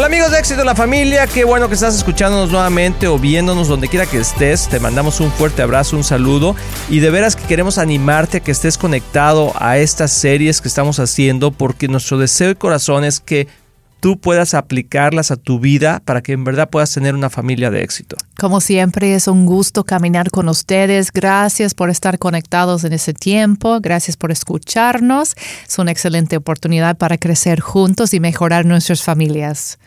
Hola amigos de Éxito en la Familia, qué bueno que estás escuchándonos nuevamente o viéndonos donde quiera que estés. Te mandamos un fuerte abrazo, un saludo y de veras que queremos animarte a que estés conectado a estas series que estamos haciendo porque nuestro deseo y corazón es que tú puedas aplicarlas a tu vida para que en verdad puedas tener una familia de éxito. Como siempre es un gusto caminar con ustedes. Gracias por estar conectados en ese tiempo. Gracias por escucharnos. Es una excelente oportunidad para crecer juntos y mejorar nuestras familias.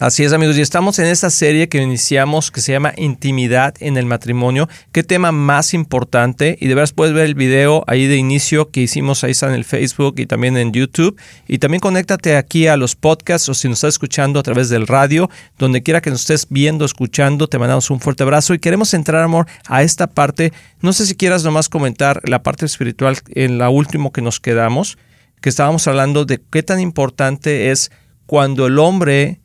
Así es amigos, y estamos en esta serie que iniciamos que se llama Intimidad en el matrimonio. Qué tema más importante y de veras puedes ver el video ahí de inicio que hicimos ahí en el Facebook y también en YouTube. Y también conéctate aquí a los podcasts o si nos estás escuchando a través del radio, donde quiera que nos estés viendo, escuchando, te mandamos un fuerte abrazo y queremos entrar, amor, a esta parte. No sé si quieras nomás comentar la parte espiritual en la última que nos quedamos, que estábamos hablando de qué tan importante es cuando el hombre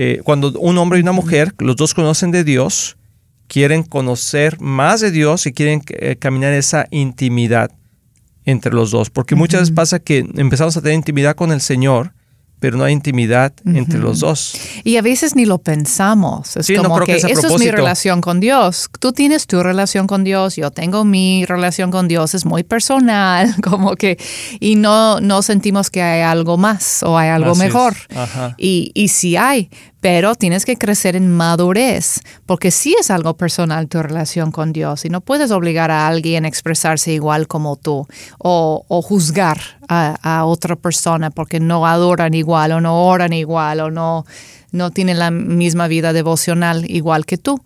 eh, cuando un hombre y una mujer, los dos conocen de Dios, quieren conocer más de Dios y quieren eh, caminar esa intimidad entre los dos. Porque muchas veces pasa que empezamos a tener intimidad con el Señor, pero no hay intimidad entre los dos. Y a veces ni lo pensamos. Es como que, eso es mi relación con Dios. Tú tienes tu relación con Dios, yo tengo mi relación con Dios, es muy personal, como que, y no, no sentimos que hay algo más o hay algo mejor. Y, y sí hay, pero tienes que crecer en madurez, porque sí es algo personal tu relación con Dios y no puedes obligar a alguien a expresarse igual como tú o, juzgar a, otra persona porque no adoran igual o no oran igual o no, no tienen la misma vida devocional igual que tú.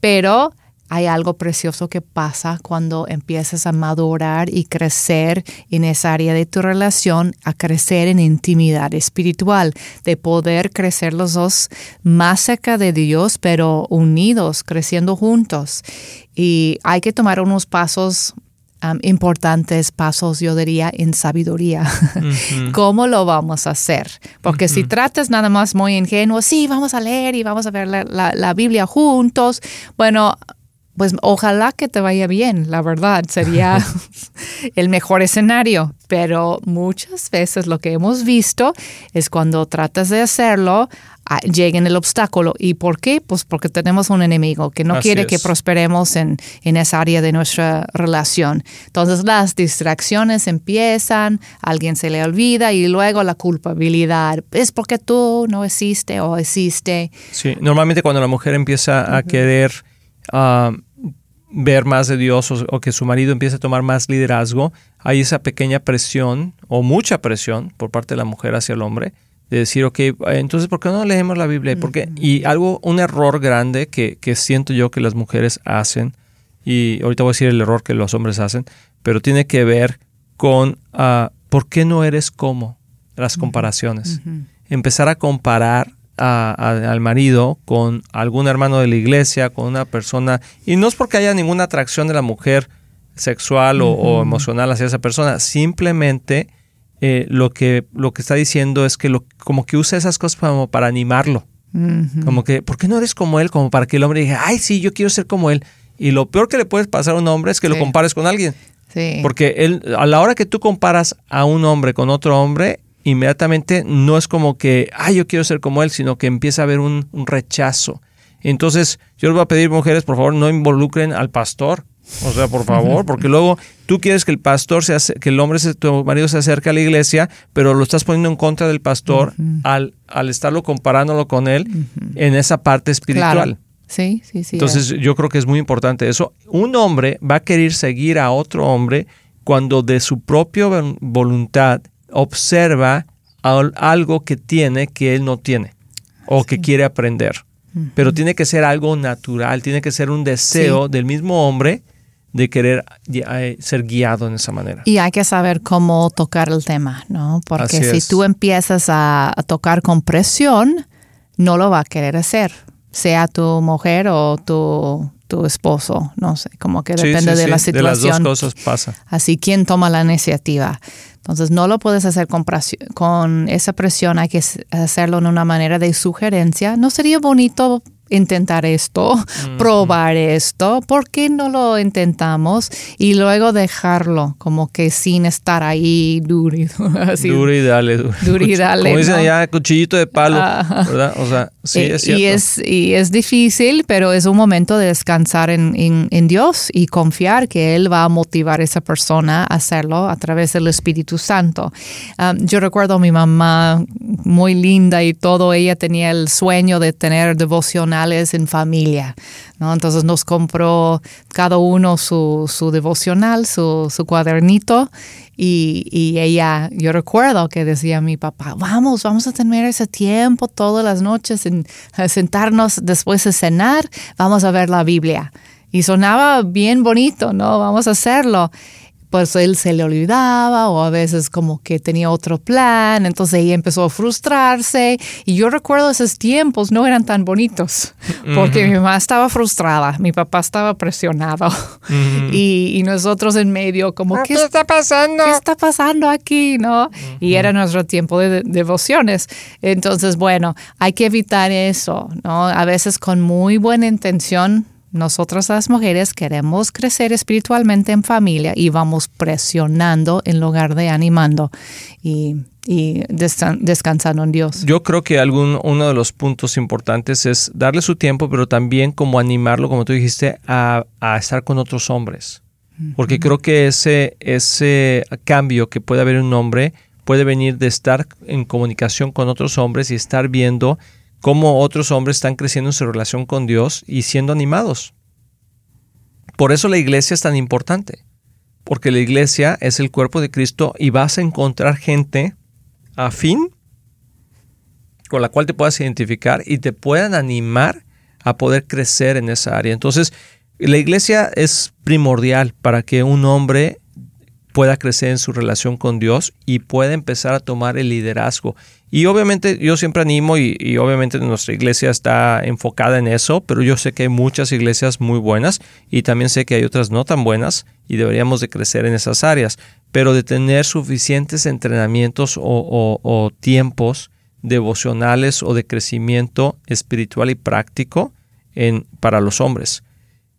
Pero hay algo precioso que pasa cuando empiezas a madurar y crecer en esa área de tu relación, a crecer en intimidad espiritual, de poder crecer los dos más cerca de Dios, pero unidos, creciendo juntos. Y hay que tomar unos pasos um, importantes pasos, yo diría, en sabiduría. ¿Cómo lo vamos a hacer? Porque si tratas nada más muy ingenuo, sí, vamos a leer y vamos a ver la, la Biblia juntos, bueno, pues ojalá que te vaya bien, la verdad, sería el mejor escenario, pero muchas veces lo que hemos visto es cuando tratas de hacerlo, llega el obstáculo. ¿Y por qué? Pues porque tenemos un enemigo que no quiere que prosperemos en, en esa área de nuestra relación. Entonces las distracciones empiezan, alguien se le olvida y luego la culpabilidad. Es porque tú no existe o existe. Sí, normalmente cuando la mujer empieza a querer... Ah, ver más de Dios o, que su marido empiece a tomar más liderazgo, hay esa pequeña presión o mucha presión por parte de la mujer hacia el hombre de decir, ok, entonces, ¿por qué no leemos la Biblia? Porque, y algo, un error grande que, siento yo que las mujeres hacen, y ahorita voy a decir el error que los hombres hacen, pero tiene que ver con uh, por qué no eres como las comparaciones. Empezar a comparar al marido con algún hermano de la iglesia, con una persona, y no es porque haya ninguna atracción de la mujer sexual o, emocional hacia esa persona, simplemente eh, lo, que, lo que está diciendo es que lo, como que usa esas cosas como para animarlo. Como que, ¿por qué no eres como él? Como para que el hombre diga, ay, sí, yo quiero ser como él. Y lo peor que le puedes pasar a un hombre es que lo compares con alguien. Porque él, a la hora que tú comparas a un hombre con otro hombre, inmediatamente no es como que, ay, yo quiero ser como él, sino que empieza a haber un, rechazo. Entonces, yo les voy a pedir, mujeres, por favor, no involucren al pastor. O sea, por favor, porque luego tú quieres que el pastor, se que el hombre, tu marido se acerque a la iglesia, pero lo estás poniendo en contra del pastor al, al estarlo comparándolo con él en esa parte espiritual. Sí, sí, sí. Entonces, yo creo que es muy importante eso. Un hombre va a querer seguir a otro hombre cuando de su propia voluntad observa algo que tiene que él no tiene o que quiere aprender. Pero tiene que ser algo natural, tiene que ser un deseo del mismo hombre de querer eh, ser guiado en esa manera. Y hay que saber cómo tocar el tema, ¿no? Porque si tú empiezas a, tocar con presión, no lo va a querer hacer, sea tu mujer o tu, tu esposo, no sé, como que depende de la situación. De las dos cosas pasa. Así, ¿quién toma la iniciativa? Entonces, no lo puedes hacer con, con esa presión, hay que hacerlo en una manera de sugerencia. ¿No sería bonito intentar esto, probar esto, ¿por qué no lo intentamos? Y luego dejarlo como que sin estar ahí duro y así. Duro y dale. Duro, y dale. Como dicen allá, cuchillito de palo, ¿verdad? O sea, sí, eh, es cierto. Y es, y es difícil, pero es un momento de descansar en, en, Dios y confiar que Él va a motivar a esa persona a hacerlo a través del Espíritu Santo. Um, yo recuerdo a mi mamá muy linda y todo, ella tenía el sueño de tener devocionales en familia. ¿no? Entonces nos compró cada uno su, su devocional, su, su cuadernito y, y, ella, yo recuerdo que decía mi papá, vamos, vamos a tener ese tiempo todas las noches en, sentarnos después de cenar, vamos a ver la Biblia. Y sonaba bien bonito, ¿no? Vamos a hacerlo pues él se le olvidaba o a veces como que tenía otro plan, entonces ella empezó a frustrarse y yo recuerdo esos tiempos no eran tan bonitos porque mi mamá estaba frustrada, mi papá estaba presionado y, nosotros en medio como ah, ¿qué, está pasando? ¿Qué está pasando aquí? ¿no? Y era nuestro tiempo de, devociones. Entonces, bueno, hay que evitar eso, ¿no? A veces con muy buena intención nosotras las mujeres queremos crecer espiritualmente en familia y vamos presionando en lugar de animando y, descansando en Dios. Yo creo que algún, uno de los puntos importantes es darle su tiempo, pero también como animarlo, como tú dijiste, a, estar con otros hombres. Porque creo que ese, ese cambio que puede haber en un hombre puede venir de estar en comunicación con otros hombres y estar viendo cómo otros hombres están creciendo en su relación con Dios y siendo animados. Por eso la iglesia es tan importante, porque la iglesia es el cuerpo de Cristo y vas a encontrar gente afín con la cual te puedas identificar y te puedan animar a poder crecer en esa área. Entonces, la iglesia es primordial para que un hombre pueda crecer en su relación con Dios y pueda empezar a tomar el liderazgo. Y obviamente yo siempre animo y, obviamente nuestra iglesia está enfocada en eso, pero yo sé que hay muchas iglesias muy buenas y también sé que hay otras no tan buenas y deberíamos de crecer en esas áreas, pero de tener suficientes entrenamientos o, tiempos devocionales o de crecimiento espiritual y práctico en, para los hombres.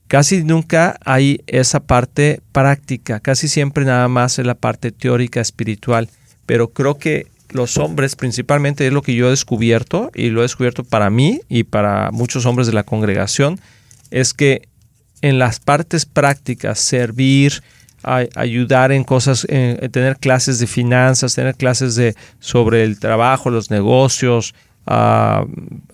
Casi nunca hay esa parte práctica, casi siempre nada más es la parte teórica espiritual, pero creo que los hombres principalmente es lo que yo he descubierto y lo he descubierto para mí y para muchos hombres de la congregación, es que en las partes prácticas, servir, ayudar en cosas, tener clases de finanzas, tener clases de, sobre el trabajo, los negocios, ah,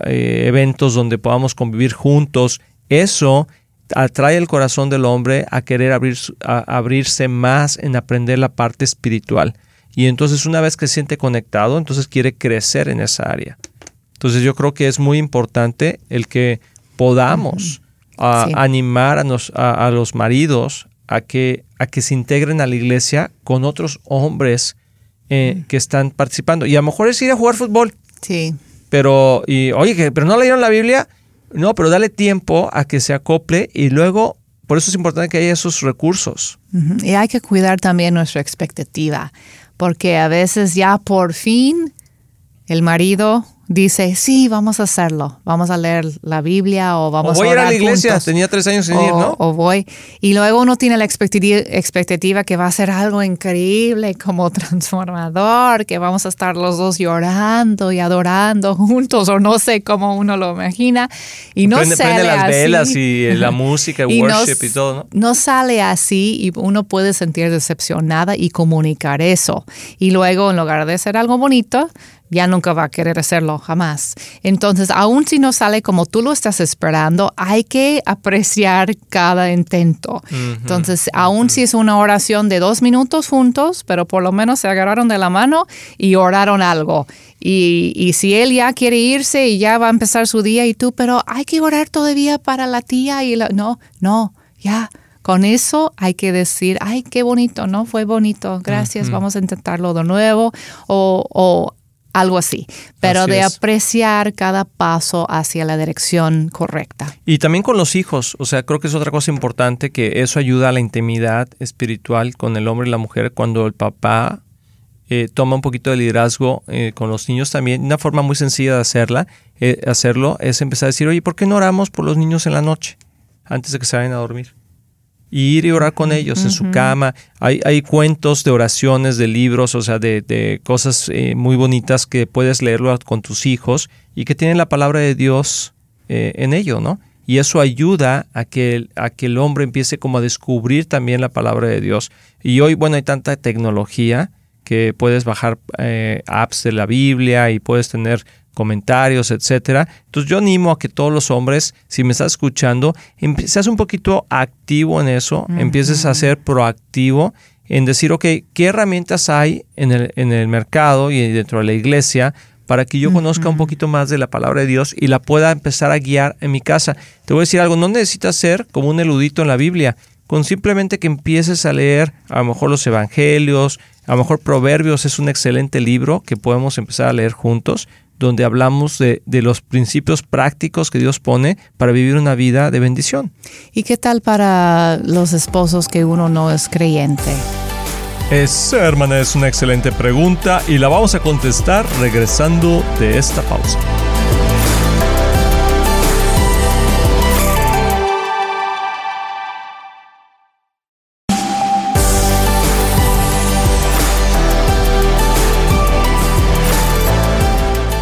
eh, eventos donde podamos convivir juntos, eso atrae el corazón del hombre a querer abrir, abrirse más en aprender la parte espiritual. Y entonces una vez que se siente conectado, entonces quiere crecer en esa área. Entonces yo creo que es muy importante el que podamos animar a, a, los maridos a que, a que se integren a la iglesia con otros hombres eh, que están participando. Y a lo mejor es ir a jugar fútbol. Sí. Pero, y, oye, pero no leyeron la Biblia. No, pero dale tiempo a que se acople y luego, por eso es importante que haya esos recursos. Y hay que cuidar también nuestra expectativa, porque a veces ya por fin el marido dice, sí, vamos a hacerlo, vamos a leer la Biblia o vamos o voy a, ir a la iglesia, tenía tres años sin ir, ¿no? O voy. Y luego uno tiene la expectativa, que va a ser algo increíble como transformador, que vamos a estar los dos llorando y adorando juntos, o no sé cómo uno lo imagina. Y no prende, sale las así. velas y la música, y worship y todo, ¿no? No sale así y uno puede sentir decepcionada y comunicar eso. Y luego, en lugar de ser algo bonito, ya nunca va a querer hacerlo, jamás. Entonces, aun si no sale como tú lo estás esperando, hay que apreciar cada intento. Entonces, aun si es una oración de dos minutos juntos, pero por lo menos se agarraron de la mano y oraron algo. Y, y si él ya quiere irse y ya va a empezar su día y tú, pero hay que orar todavía para la tía y la... No, no, ya. Con eso hay que decir, ay, qué bonito, ¿no? Fue bonito, gracias, vamos a intentarlo de nuevo. O, o algo así, pero de apreciar cada paso hacia la dirección correcta. Y también con los hijos, o sea, creo que es otra cosa importante que eso ayuda a la intimidad espiritual con el hombre y la mujer cuando el papá eh, toma un poquito de liderazgo eh, con los niños también. Una forma muy sencilla de hacerla, eh, hacerlo es empezar a decir, oye, ¿por qué no oramos por los niños en la noche antes de que se vayan a dormir? Y ir y orar con ellos en su cama. Hay, hay cuentos de oraciones, de libros, o sea, de, de cosas muy bonitas que puedes leerlo con tus hijos y que tienen la palabra de Dios en ello, ¿no? Y eso ayuda a que, a que el hombre empiece como a descubrir también la palabra de Dios. Y hoy, bueno, hay tanta tecnología que puedes bajar eh, apps de la Biblia y puedes tener comentarios, etcétera. Entonces yo animo a que todos los hombres, si me estás escuchando, seas un poquito activo en eso, empieces a ser proactivo en decir, ok, ¿qué herramientas hay en el, en el mercado y dentro de la iglesia para que yo conozca un poquito más de la palabra de Dios y la pueda empezar a guiar en mi casa? Te voy a decir algo, no necesitas ser como un eludito en la Biblia, con simplemente que empieces a leer a lo mejor los evangelios, a lo mejor Proverbios es un excelente libro que podemos empezar a leer juntos, donde hablamos de, los principios prácticos que Dios pone para vivir una vida de bendición. ¿Y qué tal para los esposos que uno no es creyente? Esa, hermana, es una excelente pregunta y la vamos a contestar regresando de esta pausa.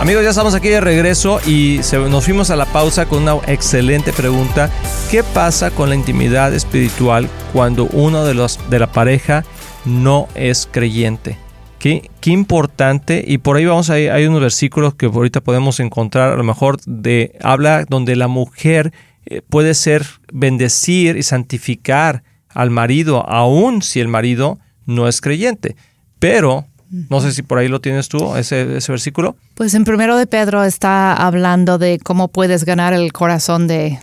Amigos, ya estamos aquí de regreso y nos fuimos a la pausa con una excelente pregunta. ¿Qué pasa con la intimidad espiritual cuando uno de los de la pareja no es creyente? Qué, qué importante, y por ahí vamos a hay unos versículos que ahorita podemos encontrar, a lo mejor de habla donde la mujer eh, puede ser bendecir y santificar al marido, aun si el marido no es creyente. Pero no sé si por ahí lo tienes tú, ese, ese versículo. Pues en primero de Pedro está hablando de cómo puedes ganar el corazón de,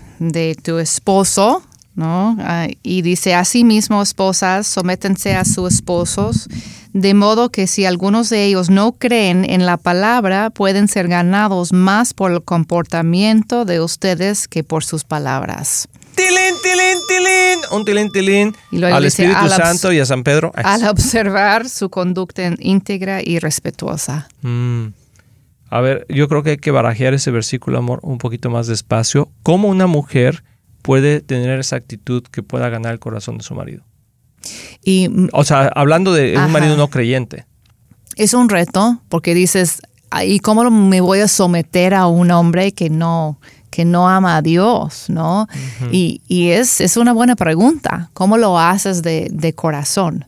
tu esposo, ¿no? Ah, y dice, asimismo, esposas, sométense a sus esposos, de modo que si algunos de ellos no creen en la palabra, pueden ser ganados más por el comportamiento de ustedes que por sus palabras tilín, tilín, tilín, un tilín, tilín al Espíritu Santo y a San Pedro. Al observar su conducta íntegra y respetuosa. Mm. A ver, yo creo que hay que barajear ese versículo, amor, un poquito más despacio. ¿Cómo una mujer puede tener esa actitud que pueda ganar el corazón de su marido? Y, o sea, hablando de un marido no creyente. Es un reto, porque dices, ¿y cómo me voy a someter a un hombre que no, que no ama a Dios, ¿no? Y, es, es, una buena pregunta, ¿cómo lo haces de, corazón?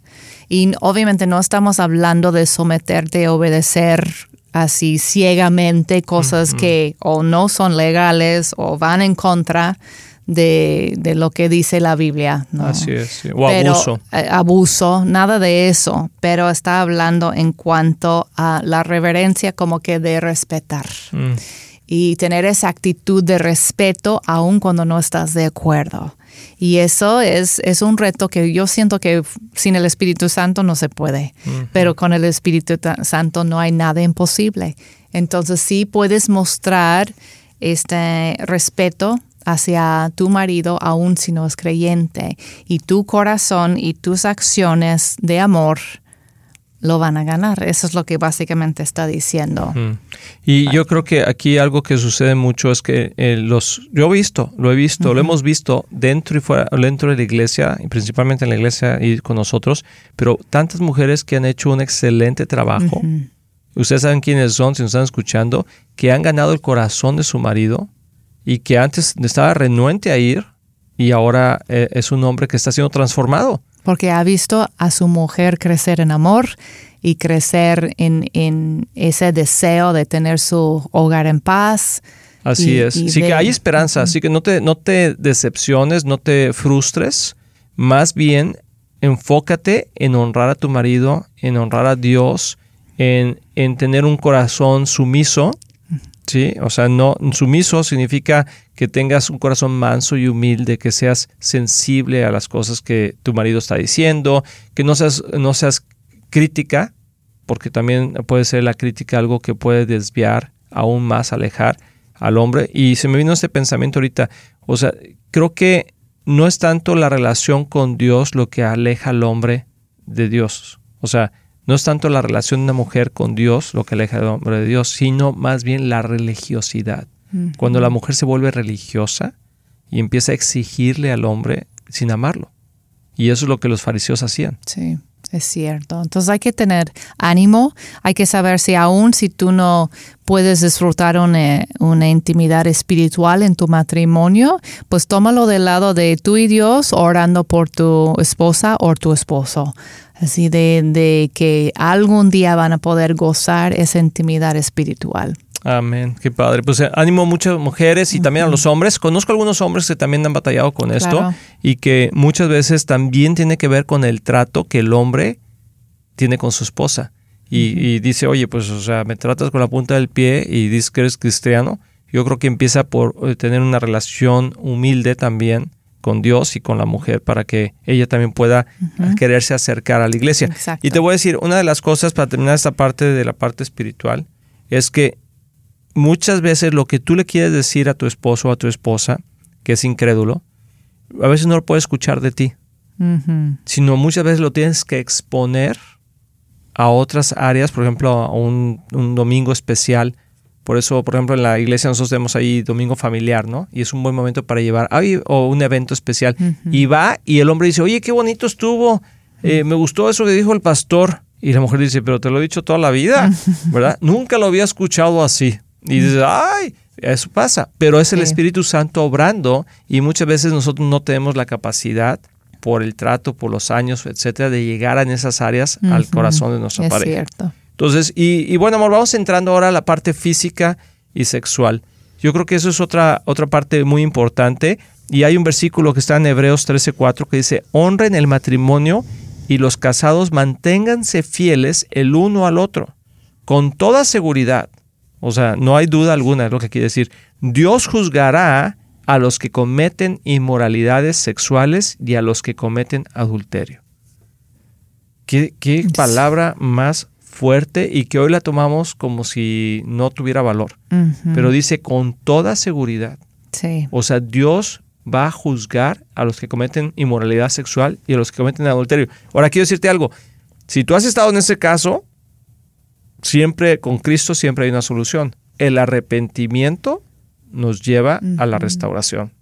Y obviamente no estamos hablando de someterte obedecer así ciegamente cosas que o no son legales o van en contra de, lo que dice la Biblia. ¿no? Así es, o abuso. Eh, abuso, nada de eso, pero está hablando en cuanto a la reverencia como que de respetar. Mm y tener esa actitud de respeto aun cuando no estás de acuerdo. Y eso es, es un reto que yo siento que sin el Espíritu Santo no se puede, pero con el Espíritu Santo no hay nada imposible. Entonces sí puedes mostrar este respeto hacia tu marido aun si no es creyente y tu corazón y tus acciones de amor lo van a ganar. Eso es lo que básicamente está diciendo. Y yo creo que aquí algo que sucede mucho es que eh, los, yo he visto, lo he visto, lo hemos visto dentro y fuera, dentro de la iglesia, y principalmente en la iglesia y con nosotros, pero tantas mujeres que han hecho un excelente trabajo. Ustedes saben quiénes son, si nos están escuchando, que han ganado el corazón de su marido y que antes estaba renuente a ir y ahora eh, es un hombre que está siendo transformado porque ha visto a su mujer crecer en amor y crecer en, ese deseo de tener su hogar en paz. Así es. sí que hay esperanza, así que no te, no te decepciones, no te frustres, más bien enfócate en honrar a tu marido, en honrar a Dios, en, en tener un corazón sumiso ¿sí? O sea, no, sumiso significa que tengas un corazón manso y humilde, que seas sensible a las cosas que tu marido está diciendo, que no seas, no seas crítica, porque también puede ser la crítica algo que puede desviar, aún más alejar al hombre. Y se me vino este pensamiento ahorita, o sea, creo que no es tanto la relación con Dios lo que aleja al hombre de Dios. O sea, no es tanto la relación de una mujer con Dios, lo que aleja al hombre de Dios, sino más bien la religiosidad. Cuando la mujer se vuelve religiosa y empieza a exigirle al hombre sin amarlo. Y eso es lo que los fariseos hacían. Sí. Es cierto. Entonces hay que tener ánimo, hay que saber si aún si tú no puedes disfrutar una, una, intimidad espiritual en tu matrimonio, pues tómalo del lado de tú y Dios orando por tu esposa o tu esposo. Así de, de que algún día van a poder gozar esa intimidad espiritual. Amén, qué padre. Pues eh, ánimo a muchas mujeres y también a los hombres. Conozco algunos hombres que también han batallado con esto y que muchas veces también tiene que ver con el trato que el hombre tiene con su esposa. Y, dice, oye, pues, o sea, me tratas con la punta del pie y dices que eres cristiano. Yo creo que empieza por eh, tener una relación humilde también con Dios y con la mujer para que ella también pueda quererse acercar a la iglesia. Y te voy a decir, una de las cosas para terminar esta parte de la parte espiritual es que muchas veces lo que tú le quieres decir a tu esposo o a tu esposa, que es incrédulo, a veces no lo puede escuchar de ti, sino muchas veces lo tienes que exponer a otras áreas, por ejemplo, a un, domingo especial. Por eso, por ejemplo, en la iglesia nosotros tenemos ahí domingo familiar, ¿no? Y es un buen momento para llevar, o un evento especial. Y va y el hombre dice, oye, qué bonito estuvo, eh, me gustó eso que dijo el pastor. Y la mujer dice, pero te lo he dicho toda la vida, ¿verdad? Nunca lo había escuchado así. Y dices, ay, eso pasa. Pero es el Espíritu Santo obrando y muchas veces nosotros no tenemos la capacidad por el trato, por los años, etcétera, de llegar en esas áreas al corazón de nuestra es pareja. Cierto. Entonces, y, bueno, amor, vamos entrando ahora a la parte física y sexual. Yo creo que eso es otra, otra parte muy importante. Y hay un versículo que está en Hebreos 13:4 que dice: honren el matrimonio y los casados manténganse fieles el uno al otro, con toda seguridad o sea, no hay duda alguna, es lo que quiere decir. Dios juzgará a los que cometen inmoralidades sexuales y a los que cometen adulterio. Qué, palabra más fuerte y que hoy la tomamos como si no tuviera valor. Pero dice con toda seguridad. Sí. O sea, Dios va a juzgar a los que cometen inmoralidad sexual y a los que cometen adulterio. Ahora quiero decirte algo. Si tú has estado en ese caso, siempre con Cristo siempre hay una solución. El arrepentimiento nos lleva a la restauración.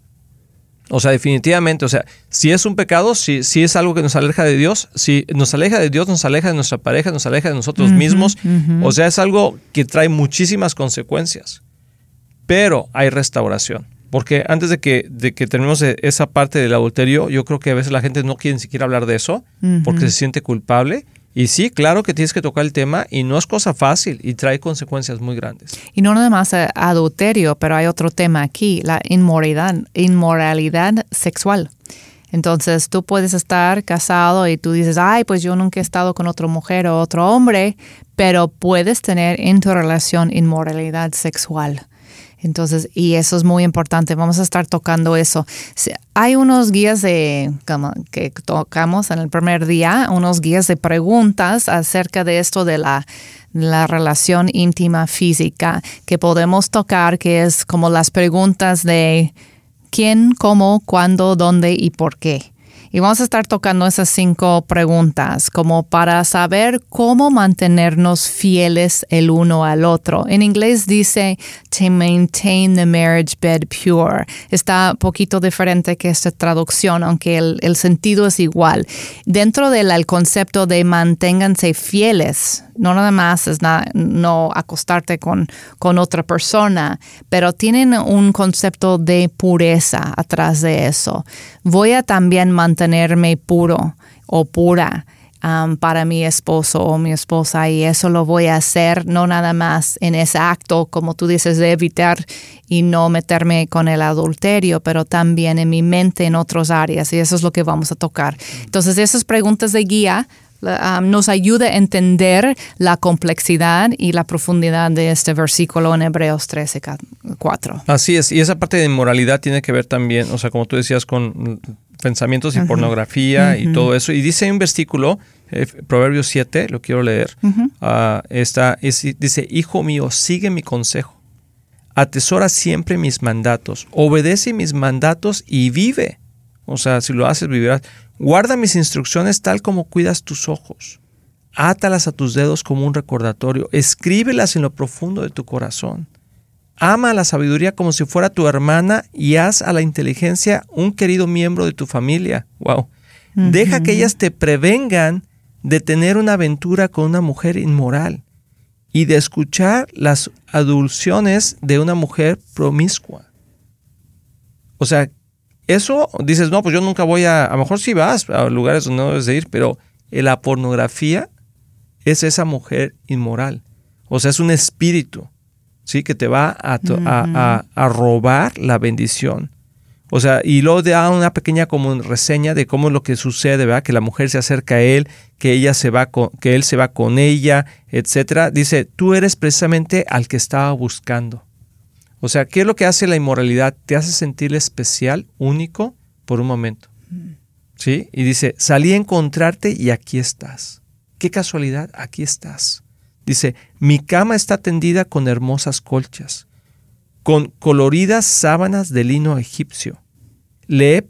O sea, definitivamente, o sea, si es un pecado, si, si es algo que nos aleja de Dios, si nos aleja de Dios, nos aleja de nuestra pareja, nos aleja de nosotros mismos, o sea, es algo que trae muchísimas consecuencias. Pero hay restauración. Porque antes de que, de que terminemos esa parte del adulterio, yo creo que a veces la gente no quiere ni siquiera hablar de eso porque se siente culpable. Y sí, claro que tienes que tocar el tema y no es cosa fácil y trae consecuencias muy grandes. Y no nada más eh, adulterio, pero hay otro tema aquí, la inmoralidad, inmoralidad sexual. Entonces tú puedes estar casado y tú dices, ay, pues yo nunca he estado con otra mujer o otro hombre, pero puedes tener en tu relación inmoralidad sexual. Entonces, y eso es muy importante, vamos a estar tocando eso. Hay unos guías de, que tocamos en el primer día, unos guías de preguntas acerca de esto de la, la relación íntima física que podemos tocar, que es como las preguntas de quién, cómo, cuándo, dónde y por qué. Y vamos a estar tocando esas cinco preguntas como para saber cómo mantenernos fieles el uno al otro. En inglés dice to maintain the marriage bed pure. Está poquito diferente que esta traducción, aunque el, sentido es igual. Dentro del concepto de manténganse fieles, no nada más es no acostarte con, con otra persona, pero tienen un concepto de pureza atrás de eso. Voy a también mantenerme puro o pura. Um, para mi esposo o mi esposa y eso lo voy a hacer no nada más en ese acto, como tú dices, de evitar y no meterme con el adulterio, pero también en mi mente en otras áreas y eso es lo que vamos a tocar. Entonces esas preguntas de guía Um, nos ayuda a entender la complejidad y la profundidad de este versículo en Hebreos 13, 4. Así es, y esa parte de inmoralidad tiene que ver también, o sea, como tú decías, con pensamientos y pornografía y todo eso. Y dice un versículo, eh, Proverbios 7, lo quiero leer, uh dice, Hijo mío, sigue mi consejo, atesora siempre mis mandatos, obedece mis mandatos y vive. O sea, si lo haces, vivirás. Guarda mis instrucciones tal como cuidas tus ojos. átalas a tus dedos como un recordatorio, escríbelas en lo profundo de tu corazón. Ama a la sabiduría como si fuera tu hermana y haz a la inteligencia un querido miembro de tu familia. Wow. Deja que ellas te prevengan de tener una aventura con una mujer inmoral y de escuchar las adulciones de una mujer promiscua. O sea, eso dices, no, pues yo nunca voy a, a lo mejor sí vas a lugares donde no debes de ir, pero la pornografía es esa mujer inmoral. O sea, es un espíritu, ¿sí? Que te va a, a robar la bendición. O sea, y luego da una pequeña como reseña de cómo es lo que sucede, ¿verdad? Que la mujer se acerca a él, que ella se va con, que él se va con ella, etcétera. Dice, tú eres precisamente al que estaba buscando. O sea, ¿qué es lo que hace la inmoralidad? Te hace sentir especial, único, por un momento. ¿Sí? Y dice, salí a encontrarte y aquí estás. Qué casualidad, aquí estás. Dice, mi cama está tendida con hermosas colchas con coloridas sábanas de lino egipcio. Le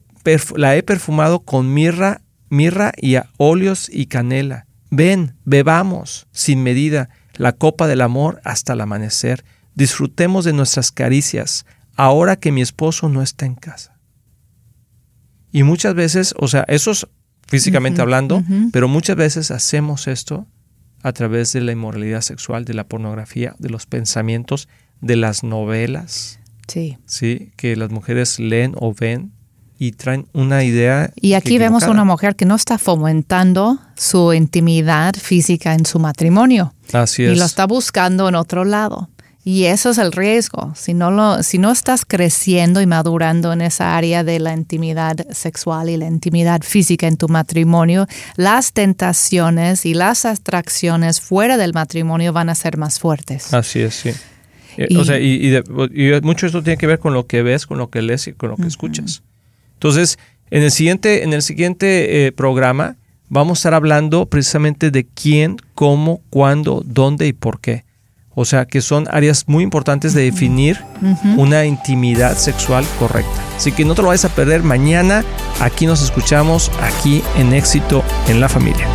la he perfumado con mirra, mirra y óleos y canela. Ven, bebamos sin medida la copa del amor hasta el amanecer. Disfrutemos de nuestras caricias ahora que mi esposo no está en casa. Y muchas veces, o sea, eso es físicamente hablando, pero muchas veces hacemos esto a través de la inmoralidad sexual, de la pornografía, de los pensamientos, de las novelas. Sí. Sí, que las mujeres leen o ven y traen una idea. Y aquí vemos una mujer que no está fomentando su intimidad física en su matrimonio. Así es. Y lo está buscando en otro lado. Y eso es el riesgo. Si no, lo, si no estás creciendo y madurando en esa área de la intimidad sexual y la intimidad física en tu matrimonio, las tentaciones y las atracciones fuera del matrimonio van a ser más fuertes. Así es, sí. Y, o sea, y, mucho esto tiene que ver con lo que ves, con lo que lees y con lo que escuchas. Entonces, en el siguiente, en el siguiente eh, programa vamos a estar hablando precisamente de quién, cómo, cuándo, dónde y por qué. O sea, que son áreas muy importantes de definir una intimidad sexual correcta. Así que no te lo vayas a perder mañana. Aquí nos escuchamos, aquí en Éxito en la Familia.